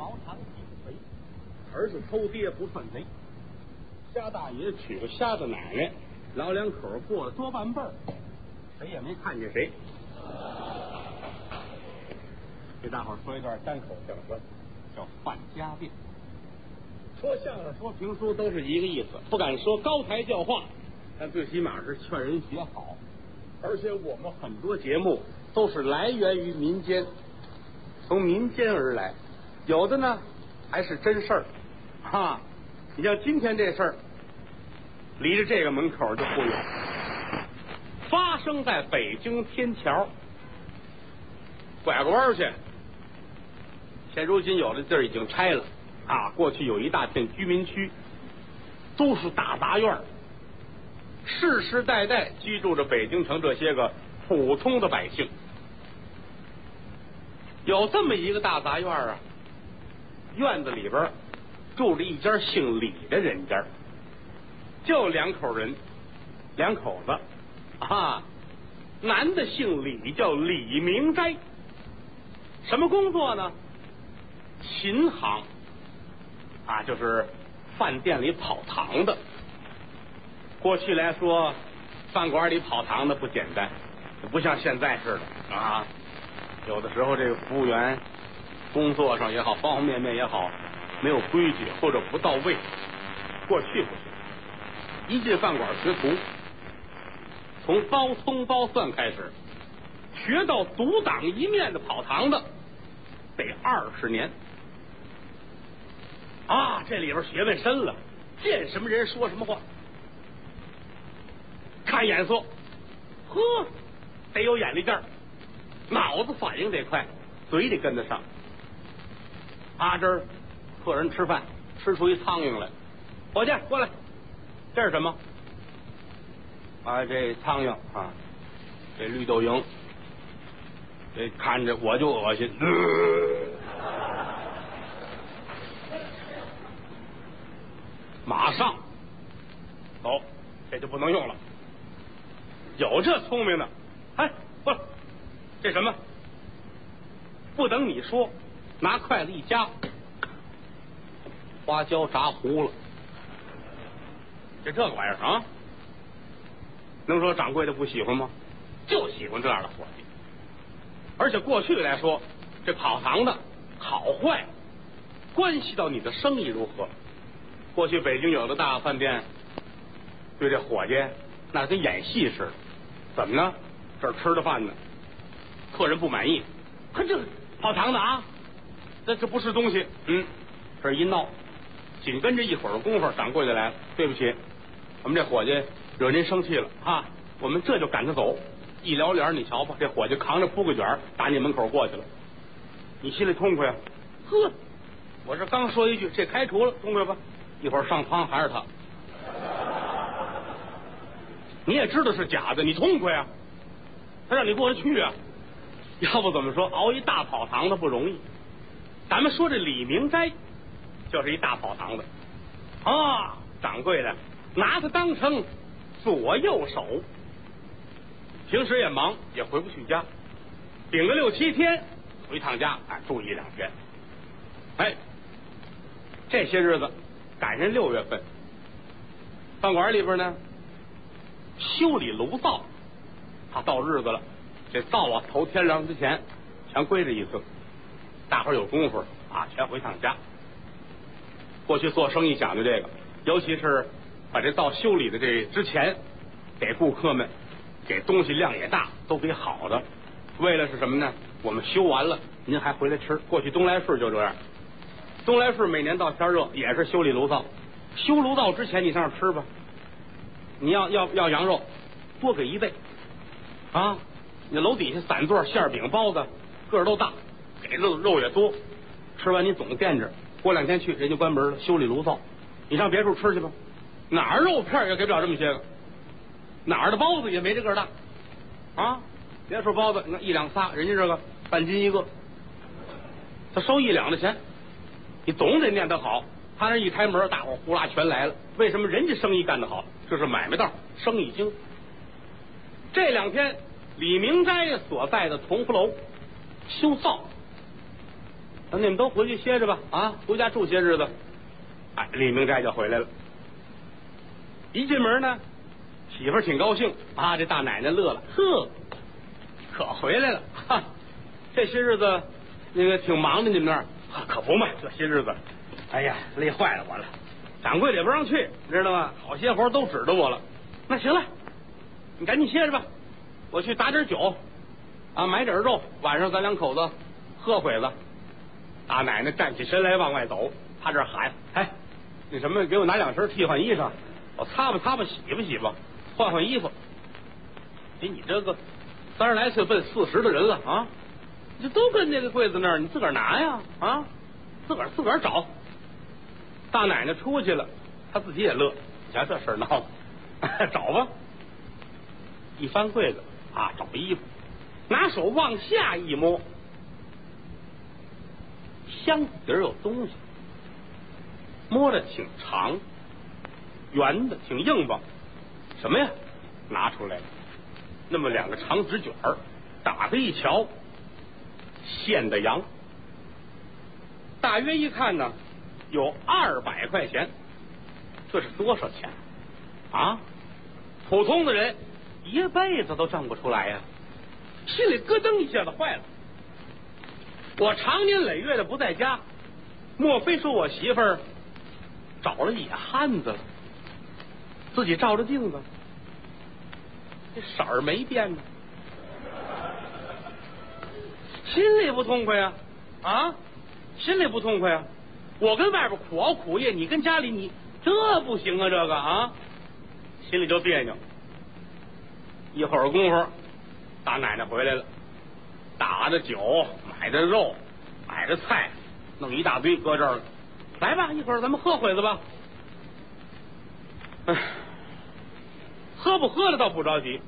毛长体肥，儿子偷爹不算贼。虾大爷娶个虾子奶奶，老两口过了多半辈儿，谁也没看见谁。给大伙儿说一段单口相声，叫《范家店》。说相声、说评书都是一个意思，不敢说高台教化，但最起码是劝人学好。而且我们很多节目都是来源于民间，从民间而来，有的呢还是真事儿啊。你像今天这事儿，离着这个门口就不远，发生在北京天桥，拐个弯去。现如今有的地儿已经拆了啊，过去有一大片居民区，都是大杂院，世世代代居住着北京城这些个普通的百姓。有这么一个大杂院啊，院子里边住着一家姓李的人家，就两口人，两口子啊，男的姓李，叫李明斋，什么工作呢？琴行啊，就是饭店里跑堂的。过去来说，饭馆里跑堂的不简单，不像现在似的啊。有的时候，这个服务员工作上也好，方方面面也好，没有规矩或者不到位。过去不行，一进饭馆学徒，从包葱包蒜开始，学到独挡一面的跑堂的，得二十年。啊，这里边学问深了，见什么人说什么话，看眼色，呵，得有眼力劲儿，脑子反应得快，嘴得跟得上。啊，这儿客人吃饭，吃出一苍蝇来，伙计过来，这是什么？啊，这苍蝇啊，这绿豆蝇，这看着我就恶心。马上走，这就不能用了。有这聪明的，哎，过来，这什么？不等你说，拿筷子一夹，花椒炸糊了。就这个玩意儿啊，能说掌柜的不喜欢吗？就喜欢这样的伙计。而且过去来说，这跑堂的好坏，关系到你的生意如何。过去北京有的大饭店，对这伙计那跟演戏似的。怎么呢？这儿吃的饭呢，客人不满意，可这跑堂的啊，这这不是东西。嗯，这一闹，紧跟着一会儿功夫，掌柜的来了。对不起，我们这伙计惹您生气了啊！我们这就赶他走。一撩帘，你瞧吧，这伙计扛着铺盖卷打你门口过去了。你心里痛快啊？呵，我这刚说一句，这开除了，痛快吧？一会儿上汤还是他，你也知道是假的，你痛快啊？他让你过得去啊？要不怎么说熬一大跑堂的不容易？咱们说这李明斋就是一大跑堂子。啊，掌柜的拿他当成左右手，平时也忙，也回不去家，顶个六七天回趟家，哎，住一两天，哎，这些日子。赶上六月份，饭馆里边呢修理炉灶，他到日子了，这灶啊头天亮之前全归这一次，大伙有功夫啊，全回趟家。过去做生意讲究这个，尤其是把这灶修理的这之前，给顾客们给东西量也大，都给好的，为了是什么呢？我们修完了，您还回来吃。过去东来顺就这样。东来顺每年到天热也是修理炉灶，修炉灶之前你上那吃吧，你要要要羊肉，多给一倍啊！你楼底下散座馅饼包子个儿都大，给肉肉也多，吃完你总惦着，过两天去人家关门了，修理炉灶，你上别处吃去吧，哪儿肉片也给不了这么些个，哪儿的包子也没这个大啊！别说包子，你看一两仨，人家这个半斤一个，他收一两的钱。你总得念得好，他那一开门，大伙呼啦全来了。为什么人家生意干得好？这是买卖道，生意精。这两天，李明斋所在的同福楼修灶，等你们都回去歇着吧，啊，回家住些日子。哎，李明斋就回来了。一进门呢，媳妇儿挺高兴啊，这大奶奶乐了，呵，可回来了，哈，这些日子那个挺忙的，你们那儿可不嘛，这些日子，哎呀，累坏了我了。掌柜的也不让去，知道吗？好些活都指着我了。那行了，你赶紧歇着吧，我去打点酒，啊，买点肉，晚上咱两口子喝会子。大奶奶站起身来往外走，他这喊：“哎，那什么，给我拿两身替换衣裳，我擦吧擦吧，洗吧洗吧，换换衣服。哎，你这个三十来岁奔四十的人了啊，这都跟那个柜子那儿，你自个儿拿呀啊，自个儿自个儿找。大奶奶出去了，她自己也乐，你瞧这事儿闹的，找吧。一翻柜子啊，找衣服，拿手往下一摸。箱子底儿有东西，摸着挺长，圆的，挺硬邦。什么呀？拿出来，那么两个长纸卷儿，打开一瞧，现的羊。大约一看呢，有二百块钱。这是多少钱啊？普通的人一辈子都挣不出来呀！心里咯噔一下子坏了。我长年累月的不在家，莫非说我媳妇儿找了野汉子了？自己照着镜子，这色儿没变呢，心里不痛快呀！啊，心里不痛快呀！我跟外边苦熬苦夜，你跟家里你这不行啊！这个啊，心里就别扭。一会儿功夫，大奶奶回来了。打的酒，买的肉，买的菜，弄一大堆搁这儿了。来吧，一会儿咱们喝会子吧。哎，喝不喝的倒不着急。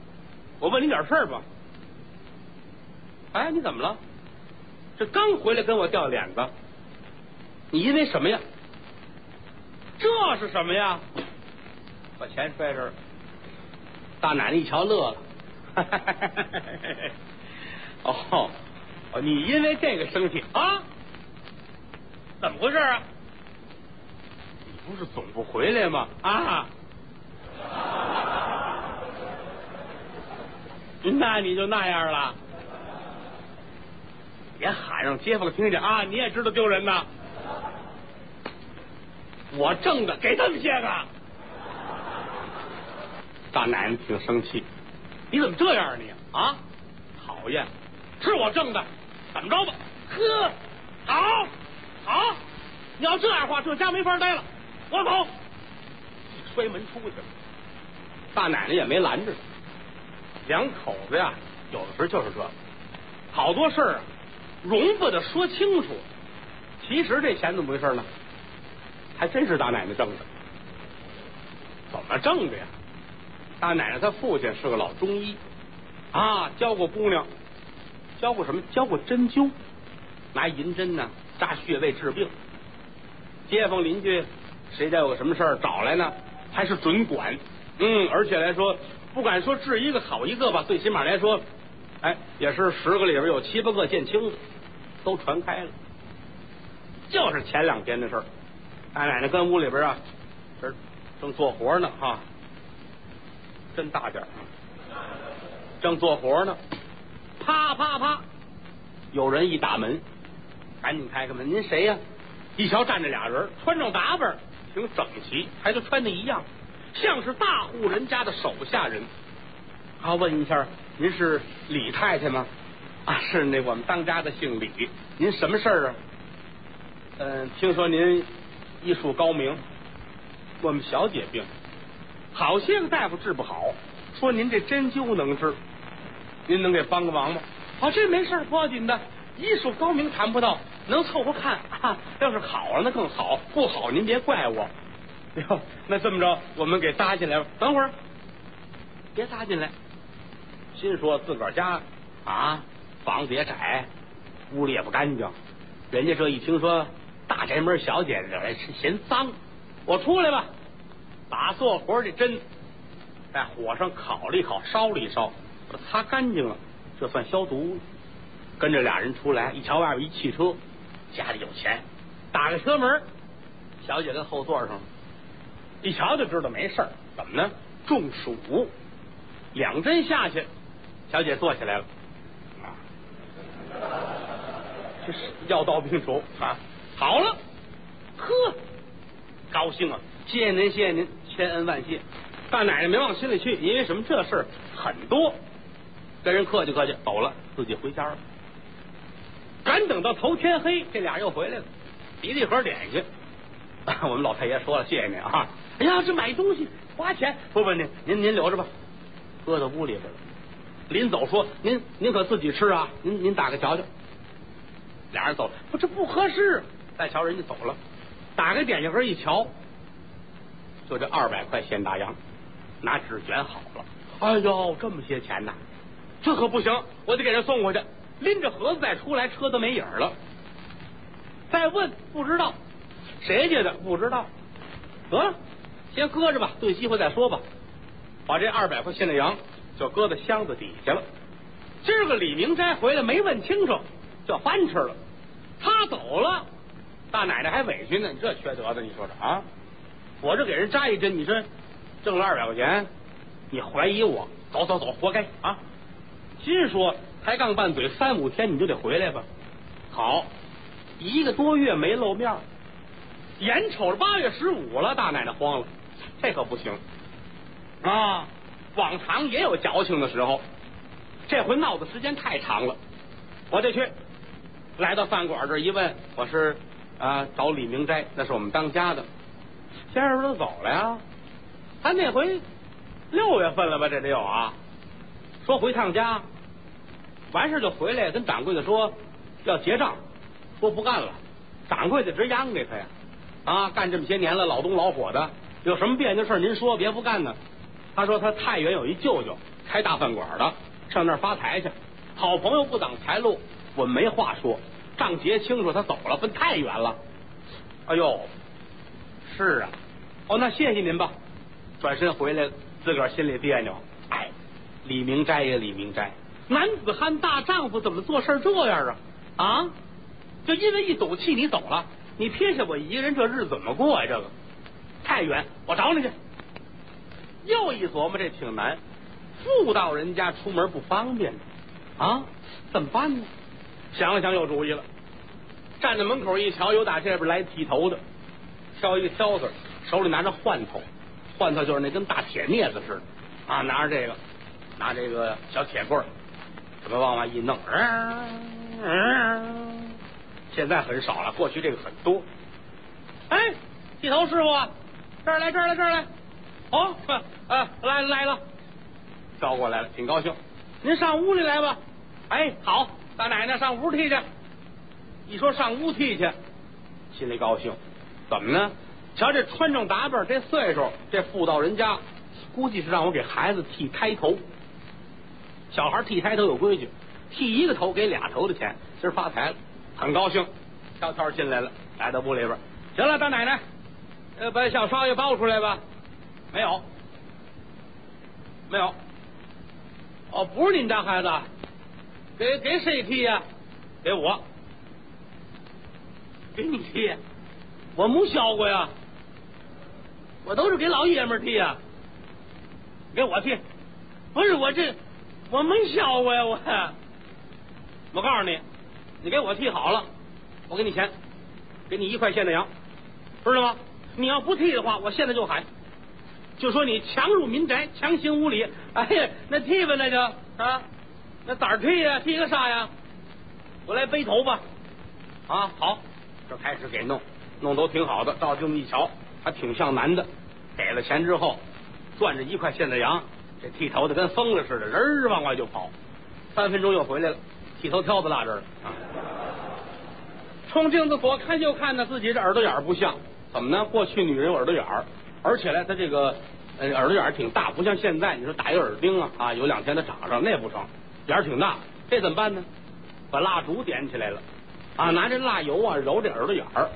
我问你点事儿吧。哎，你怎么了？这刚回来跟我掉脸子，你因为什么呀？这是什么呀？把钱摔这儿。大奶奶一瞧乐了。哦，你因为这个生气啊？怎么回事啊？你不是总不回来吗？啊？那你就那样了，别喊让街坊听见啊！你也知道丢人呐。我挣的，给他们些个。大奶奶挺生气，你怎么这样啊你啊？讨厌！是我挣的，怎么着吧？呵，好，好，你要这样话，这家没法待了，我走。摔门出去了，大奶奶也没拦着。两口子呀，有的时候就是这，好多事儿，容不得说清楚。其实这钱怎么回事呢？还真是大奶奶挣的。怎么挣的呀？大奶奶她父亲是个老中医啊，教过姑娘。教过什么？教过针灸，拿银针呢扎穴位治病。街坊邻居谁家有个什么事儿找来呢，还是准管。嗯，而且来说，不敢说治一个好一个吧，最起码来说，哎，也是十个里边有七八个见轻的，都传开了。就是前两天的事儿，大奶奶跟屋里边啊，这正做活呢哈，真大点儿正做活呢。啪啪啪！有人一打门，赶紧开开门。您谁呀？一瞧站着俩人，穿着打扮挺整齐，还都穿的一样，像是大户人家的手下人。好，问一下，您是李太太吗？啊，是那我们当家的姓李。您什么事儿啊？嗯，听说您医术高明，我们小姐病，好些个大夫治不好，说您这针灸能治。您能给帮个忙吗？啊，这没事不要紧的，医术高明谈不到，能凑合看。要是好了那更好，不好您别怪我。哟，那这么着，我们给搭进来吧。等会儿，别搭进来。心说自个儿家啊，房子也窄，屋里也不干净。人家这一听说大宅门小姐惹来是嫌脏，我出来吧，把做活的针在火上烤了一烤，烧了一烧。擦干净了，这算消毒。跟着俩人出来，一瞧外边一汽车，家里有钱，打开车门，小姐跟后座上，一瞧就知道没事儿。怎么呢？中暑，两针下去，小姐坐起来了。啊，这是药到病除啊，好了，呵，高兴啊！谢谢您，谢谢您，千恩万谢。大奶奶没往心里去，因为什么？这事儿很多，跟人客气客气，走了，自己回家了。赶等到头天黑，这俩又回来了，提了一盒点心。我们老太爷说了，谢谢您啊！哎呀，这买东西花钱，不不，您您您留着吧，搁到屋里边了。临走说，您您可自己吃啊，您您打开瞧瞧。俩人走了，不这不合适。再瞧人家走了，打开点心盒一瞧，就这二百块现大洋，拿纸卷好了。哎呦，这么些钱呐，这可不行，我得给人送回去。拎着盒子再出来，车都没影了。再问不知道谁家的，不知道。得了，先搁着吧，对机会再说吧。把这二百块现大洋就搁在箱子底下了。今儿个李明斋回来没问清楚，就翻吃了。他走了，大奶奶还委屈呢。你这缺德的，你说说啊？我这给人扎一针，你说挣了二百块钱，你怀疑我？走走走，活该啊！心说。抬杠拌嘴三五天你就得回来吧？好，一个多月没露面，眼瞅着八月十五了，大奶奶慌了，这可不行啊！往常也有矫情的时候，这回闹的时间太长了，我得去。来到饭馆这一问，我是啊找李明斋，那是我们当家的，先生都走了呀？他那回六月份了吧？这得有啊，说回趟家。完事就回来跟掌柜的说要结账，说不干了，掌柜的直央给他呀啊！干这么些年了，老东老伙的，有什么别扭事您说，别不干呢。他说他太原有一舅舅开大饭馆的，上那儿发财去，好朋友不挡财路，我没话说，账结清楚，他走了，奔太原了。哎呦，是啊，哦，那谢谢您吧。转身回来，自个儿心里别扭。李明斋呀，李明斋。男子汉大丈夫怎么做事这样啊？啊！就因为一赌气你走了，你撇下我一个人，这日子怎么过呀？这个太远，我找你去。又一琢磨，这挺难，妇道人家出门不方便啊，怎么办呢？想了想，有主意了。站在门口一瞧，有打这边来剃头的，挑一个挑子，手里拿着换头，换头就是那跟大铁镊子似的啊，拿着这个，拿这个小铁棍儿。怎么往外一弄？嗯嗯，现在很少了，过去这个很多。哎，剃头师傅，这儿来，这儿来，这儿来。哦，啊，来来了，招过来了，挺高兴。您上屋里来吧。哎，好，大奶奶上屋剃去。一说上屋剃去，心里高兴。怎么呢？瞧这穿着打扮，这岁数，这妇道人家，估计是让我给孩子剃开头。小孩剃胎头有规矩，剃一个头给俩头的钱，今儿发财了，很高兴，悄悄进来了，来到屋里边，行了，大奶奶，呃，把小少爷抱出来吧。没有，没有，哦，不是您家孩子，给给谁剃呀？给我，给你剃，我没削过呀，我都是给老爷们剃呀，给我剃，不是我这。我没笑过呀，我我告诉你，你给我剃好了，我给你钱，给你一块现大洋，知道吗？你要不剃的话，我现在就喊，就说你强入民宅，强行无礼。哎呀，那剃吧，那就啊，那咋剃呀？剃个啥呀？我来背头吧。啊，好，这开始给弄，弄都挺好的。照镜子一瞧，还挺像男的。给了钱之后，攥着一块现大洋。这剃头的跟疯了似的，人儿往外就跑，三分钟又回来了，剃头挑子落这儿了。冲镜子左看右看呢，自己这耳朵眼儿不像，怎么呢？过去女人耳朵眼儿，而且呢，她这个呃耳朵眼儿挺大，不像现在，你说打一个耳钉啊啊，有两天它长上，那不成，眼儿挺大，这怎么办呢？把蜡烛点起来了啊，拿这蜡油啊揉这耳朵眼儿，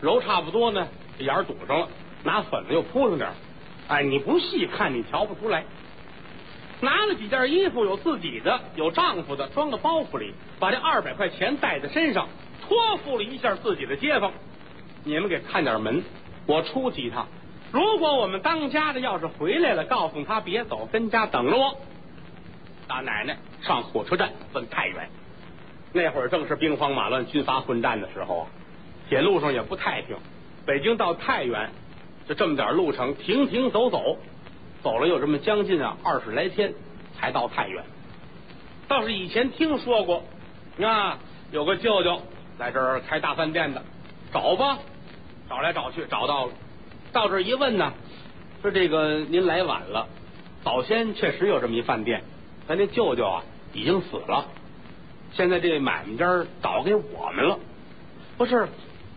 揉差不多呢，这眼儿堵上了，拿粉子又铺上点儿，哎，你不细看你瞧不出来。拿了几件衣服，有自己的，有丈夫的，装到包袱里，把这二百块钱带在身上，托付了一下自己的街坊，你们给看点门，我出去一趟。如果我们当家的要是回来了，告诉他别走，跟家等着我。大奶奶上火车站奔太原，那会儿正是兵荒马乱、军阀混战的时候啊，铁路上也不太平。北京到太原就这么点路程，停停走走，走了有这么将近啊二十来天才到太原。倒是以前听说过，啊，有个舅舅在这儿开大饭店的，找吧，找来找去找到了。到这儿一问呢，说这个您来晚了，早先确实有这么一饭店。咱那舅舅啊，已经死了，现在这买卖家倒给我们了。不是，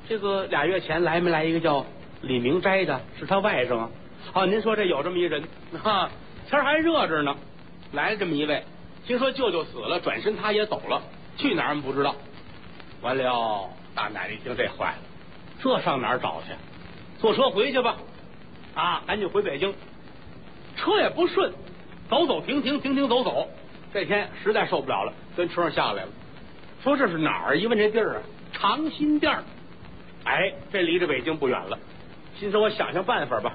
这个俩月前来没来一个叫李明斋的，是他外甥啊。啊，您说这有这么一人啊？天还热着呢，来了这么一位，听说舅舅死了，转身他也走了，去哪儿我们不知道。完了，大奶奶一听这坏了，这上哪儿找去？坐车回去吧，啊，赶紧回北京，车也不顺。走走停停停停走走，这天实在受不了了，跟车上下来了。说这是哪儿？一问这地儿啊，长辛店。哎，这离着北京不远了。心说我想想办法吧。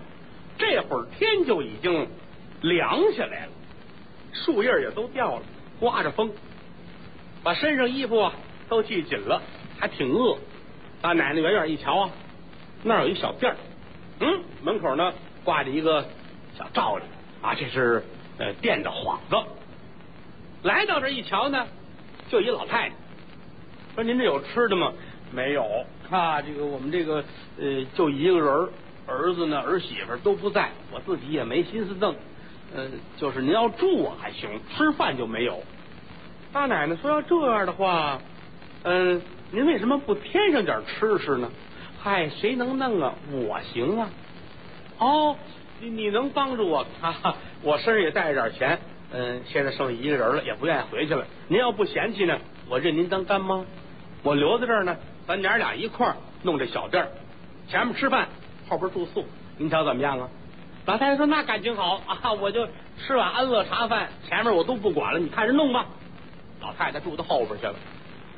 这会儿天就已经凉下来了，树叶也都掉了，刮着风，把身上衣服啊都系紧了，还挺饿。大奶奶远远一瞧啊，那儿有一小店儿，嗯，门口呢挂着一个小罩子啊，这是。呃，店的幌子，来到这一瞧呢，就一老太太说：“您这有吃的吗？”没有啊，这个我们这个呃，就一个人儿子呢，儿媳妇都不在，我自己也没心思弄。呃，就是您要住我还行，吃饭就没有。大奶奶说：“要这样的话，嗯，您为什么不添上点吃食呢？”嗨，谁能弄啊？我行啊。哦。你你能帮助我？我身上也带着点钱，嗯，现在剩一个人了，也不愿意回去了。您要不嫌弃呢，我认您当干妈，我留在这儿呢，咱娘俩一块儿弄这小店儿，前面吃饭，后边住宿，您瞧怎么样啊？老太太说：“那感情好啊，我就吃碗安乐茶饭，前面我都不管了，你看着弄吧。”老太太住到后边去了，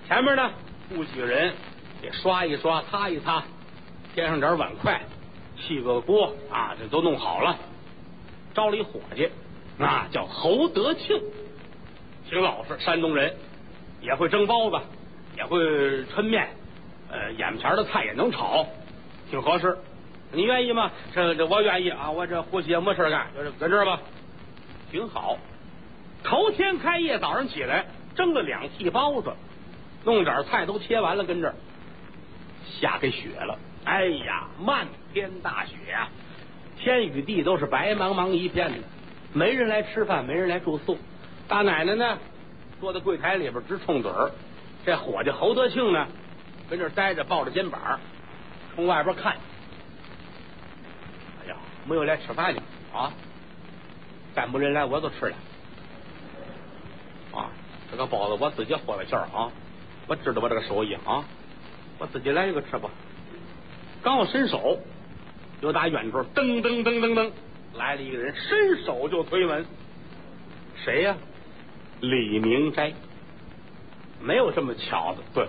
前面呢，雇几个人给刷一刷，擦一擦，添上点碗筷。砌个锅啊，这都弄好了，招了一伙计，那叫侯德庆，挺老实，山东人，也会蒸包子，也会抻面，呃，眼前的菜也能炒，挺合适。你愿意吗？这这我愿意啊，我这呼吸也没事干，就是搁这吧，挺好。头天开业，早上起来蒸了两屉包子，弄点菜都切完了，跟这儿下给雪了。哎呀，漫天大雪啊！天与地都是白茫茫一片的，没人来吃饭，没人来住宿。大奶奶呢，坐在柜台里边直冲嘴儿。这伙计侯德庆呢，跟这儿待着，抱着肩膀，从外边看。没有来吃饭的啊！再没人来，我就吃了。啊，这个包子我自己和了馅儿啊！我知道我这个手艺啊，我自己来一个吃吧。刚要伸手，就打远处噔噔噔噔噔来了一个人，伸手就推门。谁呀？李明斋。没有这么巧的，对，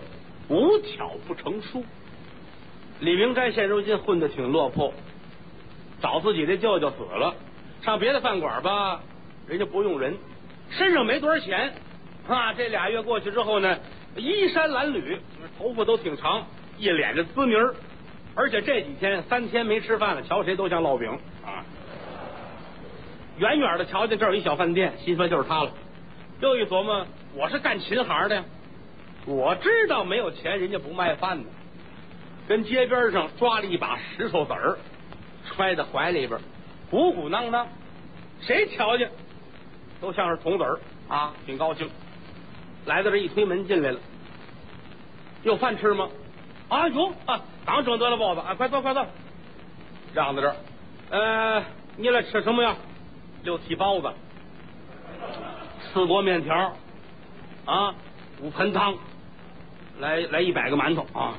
无巧不成书。李明斋现如今混的挺落魄，找自己的舅舅死了，上别的饭馆吧，人家不用人，身上没多少钱啊。这俩月过去之后呢，衣衫褴褛，头发都挺长，一脸的滋泥儿。而且这几天三天没吃饭了，瞧谁都像烙饼啊！远远的瞧见这儿有一小饭店，心说就是他了。又一琢磨，我是干琴行的，我知道没有钱人家不卖饭的。跟街边上抓了一把石头子儿，揣在怀里边，鼓鼓囊囊，谁瞧见都像是铜子儿啊，挺高兴。来到这一推门进来了，有饭吃吗？啊有啊。刚蒸得了包子啊！快坐，快坐，让在这儿。呃，你来吃什么呀？六屉包子，四锅面条，啊，五盆汤，来来一百个馒头啊！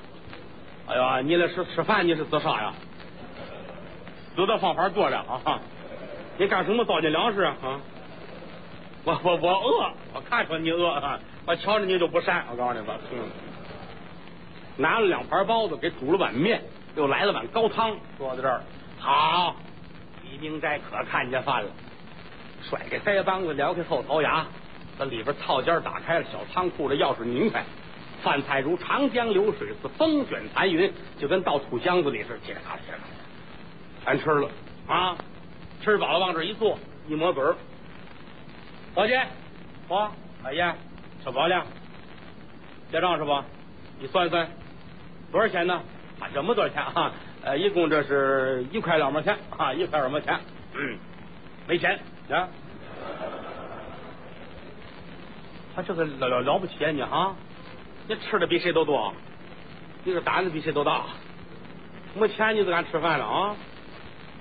哎呀，你来吃吃饭，你是自杀呀？有的方法做了啊！你干什么糟践粮食啊？啊！我我我饿，我看出你饿啊，我瞧着你就不善。我告诉你吧，嗯。拿了两盘包子，给煮了碗面，又来了碗高汤，坐在这儿。好，李明斋可看见饭了，甩开腮帮子，撩开后槽牙，把里边套间打开了，小仓库的钥匙拧开，饭菜如长江流水，似风卷残云，就跟倒土箱子里似的，叽里咔啦，叽里咔啦，全吃了啊！吃饱了往这一坐，一抹嘴儿，伙计，我大爷吃饱了，结账是吧？你算算多少钱呢？啊，这么多钱啊？呃，一共这是一块两毛钱啊，一块两毛钱。嗯，没钱啊。他这个了了了不起啊你啊！你吃的比谁都多，你这胆子比谁都大。没钱你就敢吃饭了啊？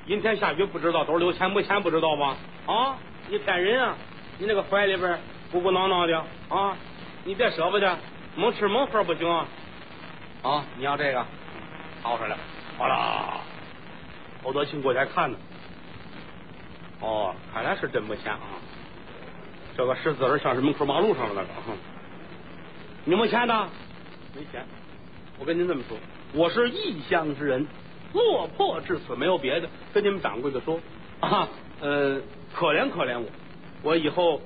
阴天下雨不知道，兜里有钱没钱不知道吧？啊！你骗人啊！你那个怀里边鼓鼓囊囊的啊！你别舍不得，猛吃猛喝不行啊！啊！你要这个，掏出来，好了。侯德庆过去看呢。哦，看来是真没钱啊！这个识字儿像是门口马路上的那个。你没钱呢？没钱。我跟您这么说，我是异乡之人，落魄至此，没有别的。跟你们掌柜的说啊，呃，可怜可怜我，我以后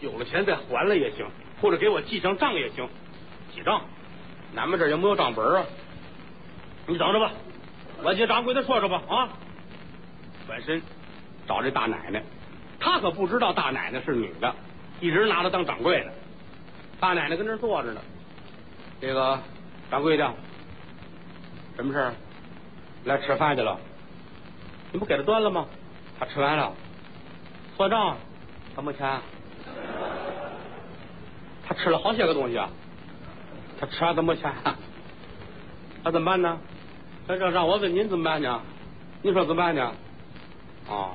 有了钱再还了也行，或者给我记上账也行。记账？俺们这儿也没有账本啊。你等着吧，我去掌柜的说说吧啊。转身找这大奶奶，他可不知道大奶奶是女的，一直拿她当掌柜的。大奶奶跟这坐着呢，这个掌柜的，什么事儿？来吃饭去了？你不给他端了吗？他吃完了，算账，他没钱。他吃了好些个东西啊，他吃完他没钱，那怎么办呢？那让让我问您怎么办呢？你说怎么办呢？啊，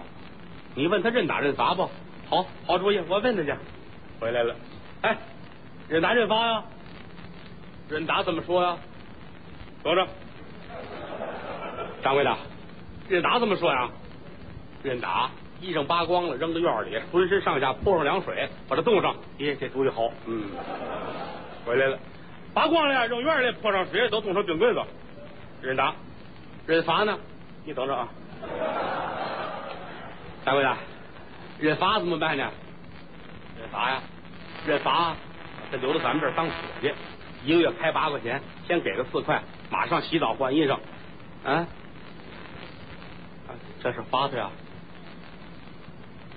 你问他认打认罚不？好，好主意，我问他去。回来了，哎，认打认罚呀？认打怎么说呀？说着，掌柜的，任达怎么说呀？任达，衣裳扒光了，扔到院里，浑身上下泼上凉水，把它冻上。咦，这主意好。嗯，回来了，扒光了，扔院里，泼上水，都冻成冰棍子。任达，认罚呢？你等着啊。掌柜的，认罚怎么办呢？认罚呀，认罚，他留到咱们这儿当伙计，一个月开八块钱，先给个四块，马上洗澡换衣裳。啊，这是罚他呀。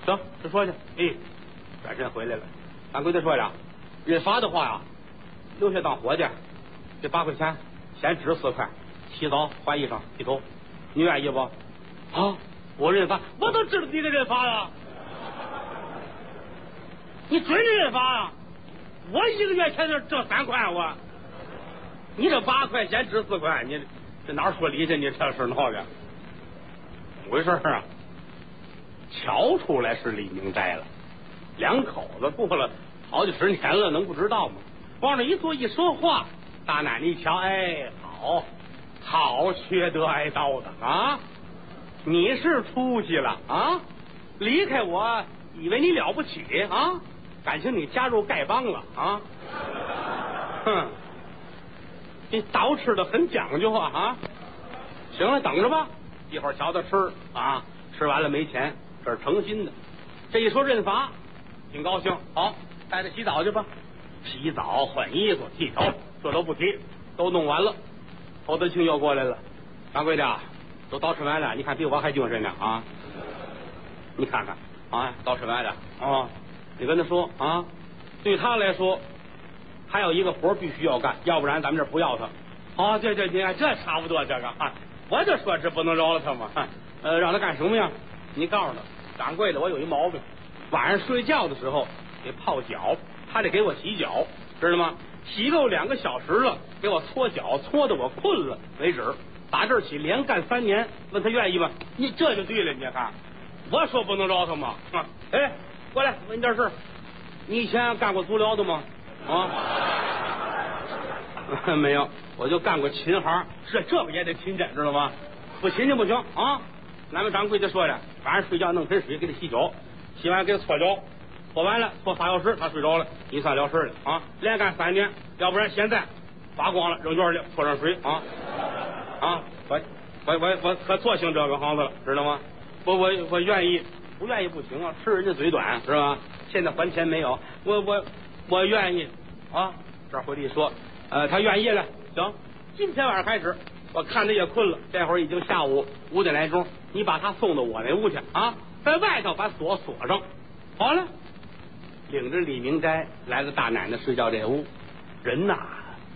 行，就说去。哎，转身回来了。掌柜的说了，认罚的话呀，留下当伙计，这八块钱先支四块，洗澡换衣裳洗头，你愿意不？啊。我认罚，我都知道你得认罚呀，你准认罚啊！我一个月前就挣三块，我，你这八块钱值四块，你这哪说理去？你这事闹的，怎么回事啊？瞧出来是李明斋了，两口子过了好几十年了，能不知道吗？往那一坐一说话，大奶奶一瞧，哎，好，好缺德挨刀的啊！你是出息了啊！离开我，以为你了不起啊？感情你加入丐帮了啊？哼！你刀吃的很讲究啊啊！行了，等着吧，一会儿瞧他吃啊！吃完了没钱，这是诚心的。这一说认罚，挺高兴。好，带他洗澡去吧。洗澡、换衣服、剃头，这都不提，都弄完了。侯德清又过来了，掌柜的。都早吃完了，你看比我还精神呢啊！你看看啊，早吃完了啊！你跟他说啊，对他来说还有一个活必须要干，要不然咱们这不要他。好，对对对，这差不多这个啊，我就说这不能饶了他嘛。呃，让他干什么呀？你告诉他，掌柜的，我有一毛病，晚上睡觉的时候得泡脚，他得给我洗脚，知道吗？洗够两个小时了，给我搓脚，搓的我困了为止。打这起连干三年，问他愿意吗？你这就对了，你看，我说不能饶他吗？哎，过来问你点事你以前干过足疗的吗？啊，没有，我就干过琴行，这这个也得勤俭，知道吗？不勤就不行啊！咱们掌柜的说的，晚上睡觉弄盆水给他洗脚，洗完给他搓脚，搓完了搓仨小时，他睡着了，你算了事了啊！连干三年，要不然现在扒光了，扔院里泼上水啊啊！我我我我可做行这个行子了，知道吗？我我我愿意，不愿意不行啊，吃人家嘴短是吧？现在还钱没有？我我我愿意啊！这回一说，呃，他愿意了，行，今天晚上开始，我看他也困了，这会儿已经下午五点来钟，你把他送到我那屋去啊，在外头把锁锁上，好了。领着李明斋来到大奶奶睡觉这屋，人呐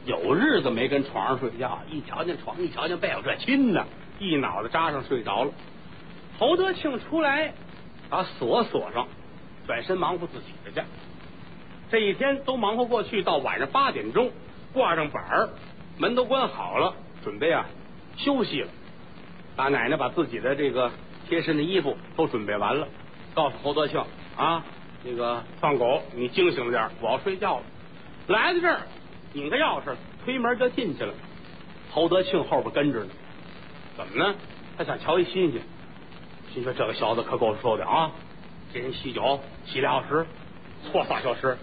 有日子没跟床上睡觉，一瞧见床，一瞧见被，这亲呐，一脑袋扎上睡着了。侯德庆出来把锁锁上，转身忙活自己的去。这一天都忙活过去，到晚上八点钟挂上板儿，门都关好了，准备啊休息了。大奶奶把自己的这个贴身的衣服都准备完了，告诉侯德庆啊。那个放狗，你惊醒了点，我要睡觉了。来到这儿，拧开钥匙，推门就进去了。侯德庆后边跟着呢，怎么呢？他想瞧一新鲜，心说这个小子可够受的啊！给人洗脚洗俩小时，错仨小时。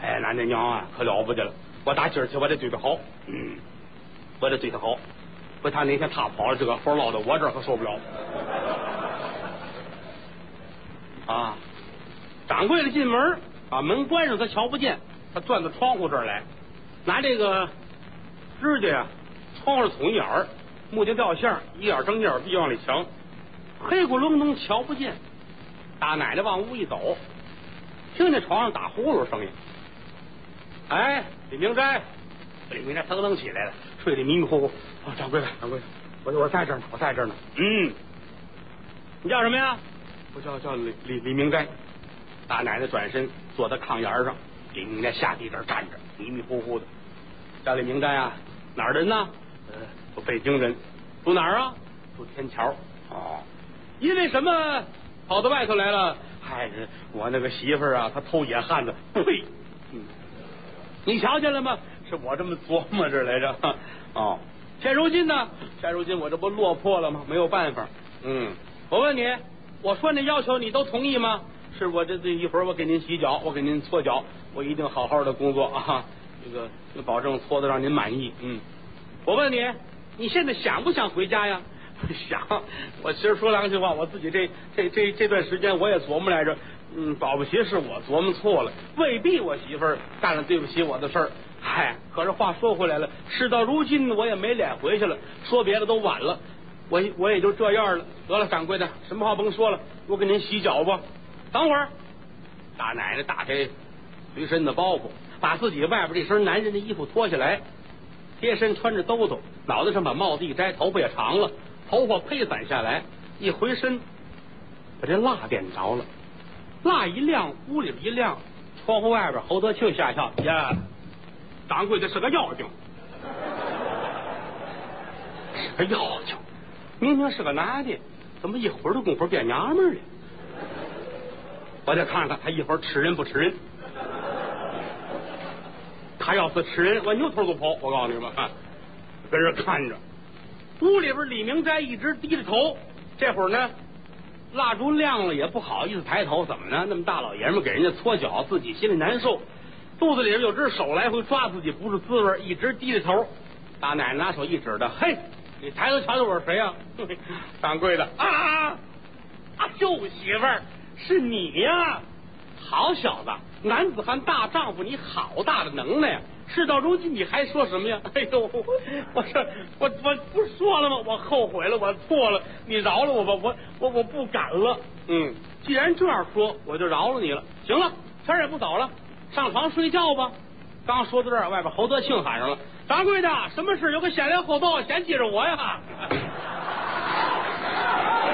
哎，俺这娘啊，可了不得了！我打今儿起我得对他好，嗯，我得对他好。不他哪天他跑了，这个活落到我这儿可受不了。啊！掌柜的进门，把门关上，他瞧不见。他钻到窗户这儿来，拿这个指甲呀，窗户捅一眼儿，木匠掉线，一眼睁一眼闭往里瞧，黑咕隆咚瞧不见。大奶奶往屋一走，听见床上打呼噜声音。哎，李明斋，李明斋腾腾起来了，睡得迷迷糊糊。啊，掌柜的，掌柜的，我我在这儿呢，我在这儿呢。嗯，你叫什么呀？我叫叫李李李明斋。大奶奶转身坐在炕沿上，李明斋下地这站着，迷迷糊糊的。叫李明斋啊，哪儿人呢？呃，我北京人，住哪儿啊？住天桥。哦，因为什么跑到外头来了？嗨，我那个媳妇儿啊，她偷野汉子。呸！你瞧见了吗？是我这么琢磨着来着。哦，现如今呢？现如今我这不落魄了吗？没有办法。嗯，我问你，我说那要求你都同意吗？是我这这一会儿我给您洗脚，我给您搓脚，我一定好好的工作啊！这个保证搓的让您满意。嗯，我问你，你现在想不想回家呀？想。我其实说良心话，我自己这这这这段时间我也琢磨来着。嗯，保不齐是我琢磨错了，未必我媳妇儿干了对不起我的事儿。嗨，可是话说回来了，事到如今我也没脸回去了。说别的都晚了，我我也就这样了。得了，掌柜的，什么话甭说了，我给您洗脚吧。等会儿，大奶奶打开随身的包袱，把自己外边这身男人的衣服脱下来，贴身穿着兜兜，脑袋上把帽子一摘，头发也长了，头发披散下来，一回身，把这蜡点着了，蜡一亮，屋里一亮，窗户外边侯德庆吓一跳，呀，掌柜的是个妖精，是个妖精，明明是个男的，怎么一会儿的功夫变娘们了？我得看看他一会儿吃人不吃人。他要是吃人，我扭头就跑。我告诉你们，跟这看着。屋里边李明斋一直低着头。这会儿呢，蜡烛亮了，也不好意思抬头。怎么呢？那么大老爷们给人家搓脚，自己心里难受，肚子里边有只手来回抓自己，不是滋味，一直低着头。大奶奶拿手一指的，嘿，你抬头瞧瞧我是谁呀？掌柜的啊啊，舅媳妇儿。是你呀，好小子，男子汉大丈夫，你好大的能耐呀！事到如今你还说什么呀？哎呦，我说我我不说了吗？我后悔了，我错了，你饶了我吧，我我我不敢了。嗯，既然这样说，我就饶了你了。行了，天也不早了，上床睡觉吧。刚说到这儿，外边侯德庆喊上了：“掌柜的，什么事？有个先来后报，先记着我呀？”